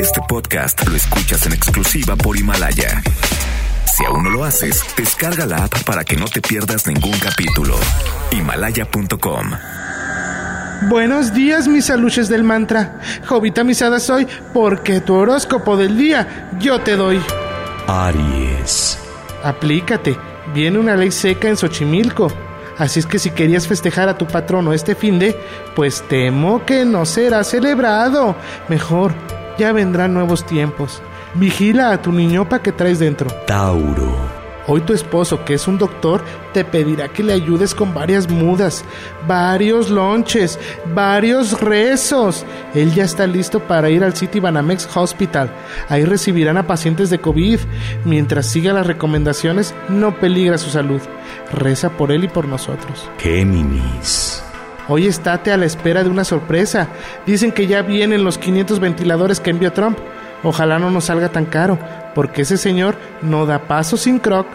Este podcast lo escuchas en exclusiva por Himalaya. Si aún no lo haces, descarga la app para que no te pierdas ningún capítulo. Himalaya.com. Buenos días, mis aluches del mantra. Jovita misada soy, porque tu horóscopo del día yo te doy. Aries. Aplícate. Viene una ley seca en Xochimilco. Así es que si querías festejar a tu patrono este fin de, pues temo que no será celebrado. Mejor, ya vendrán nuevos tiempos. Vigila a tu niñopa que traes dentro. Tauro. Hoy tu esposo, que es un doctor, te pedirá que le ayudes con varias mudas, varios lonches, varios rezos. Él ya está listo para ir al City Banamex Hospital. Ahí recibirán a pacientes de COVID. Mientras siga las recomendaciones, no peligra su salud. Reza por él y por nosotros. Géminis. Hoy estate a la espera de una sorpresa. Dicen que ya vienen los 500 ventiladores que envió Trump. Ojalá no nos salga tan caro, porque ese señor no da paso sin croc.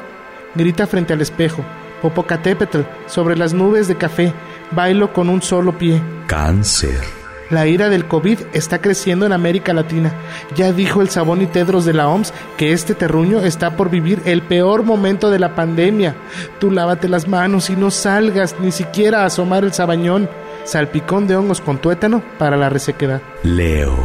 Grita frente al espejo. Popocatépetl, sobre las nubes de café, bailo con un solo pie. Cáncer. La ira del COVID está creciendo en América Latina. Ya dijo el Sabón y Tedros de la OMS que este terruño está por vivir el peor momento de la pandemia. Tú lávate las manos y no salgas ni siquiera a asomar el sabañón. Salpicón de hongos con tuétano para la resequedad. Leo.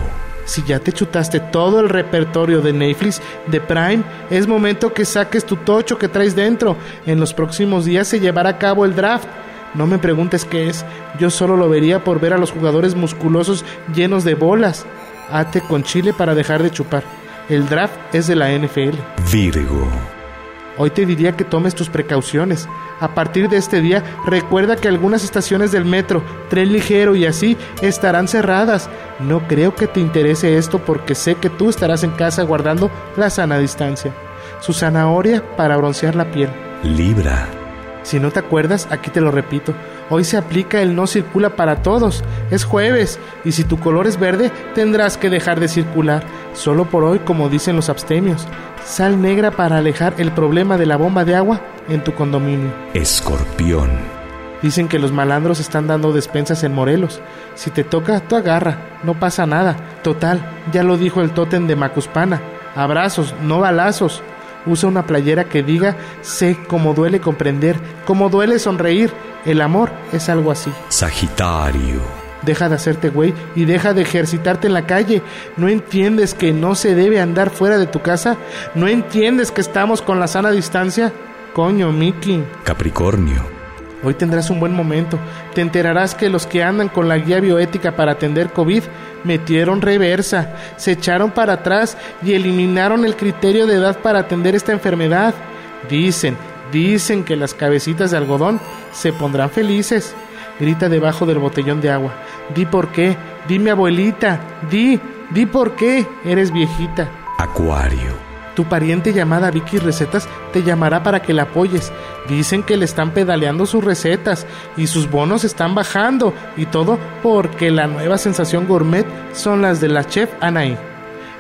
Si ya te chutaste todo el repertorio de Netflix, de Prime, es momento que saques tu tocho que traes dentro. En los próximos días se llevará a cabo el draft. No me preguntes qué es, yo solo lo vería por ver a los jugadores musculosos llenos de bolas. Ate con chile para dejar de chupar. El draft es de la NFL. Virgo. Hoy te diría que tomes tus precauciones. A partir de este día, recuerda que algunas estaciones del metro, tren ligero y así estarán cerradas. No creo que te interese esto porque sé que tú estarás en casa guardando la sana distancia. Su zanahoria para broncear la piel. Libra. Si no te acuerdas, aquí te lo repito. Hoy se aplica el no circula para todos. Es jueves y si tu color es verde, tendrás que dejar de circular. Solo por hoy, como dicen los abstemios. Sal negra para alejar el problema de la bomba de agua en tu condominio. Escorpión. Dicen que los malandros están dando despensas en Morelos. Si te toca, tú agarra. No pasa nada. Total, ya lo dijo el tótem de Macuspana. Abrazos, no balazos. Usa una playera que diga, sé cómo duele comprender, cómo duele sonreír. El amor es algo así. Sagitario. Deja de hacerte güey y deja de ejercitarte en la calle. ¿No entiendes que no se debe andar fuera de tu casa? ¿No entiendes que estamos con la sana distancia? Coño, Mickey. Capricornio. Hoy tendrás un buen momento. Te enterarás que los que andan con la guía bioética para atender COVID metieron reversa, se echaron para atrás y eliminaron el criterio de edad para atender esta enfermedad. Dicen, dicen que las cabecitas de algodón se pondrán felices. Grita debajo del botellón de agua. Di por qué, dime abuelita, di, di por qué, eres viejita. Acuario. Tu pariente llamada Vicky Recetas te llamará para que la apoyes. Dicen que le están pedaleando sus recetas y sus bonos están bajando y todo porque la nueva sensación gourmet son las de la chef Anaí.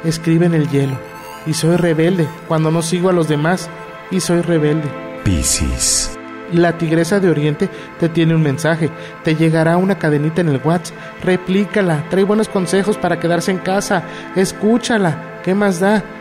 Escribe en el hielo. Y soy rebelde cuando no sigo a los demás y soy rebelde. Piscis. La tigresa de Oriente te tiene un mensaje. Te llegará una cadenita en el WhatsApp. Replícala. Trae buenos consejos para quedarse en casa. Escúchala. ¿Qué más da?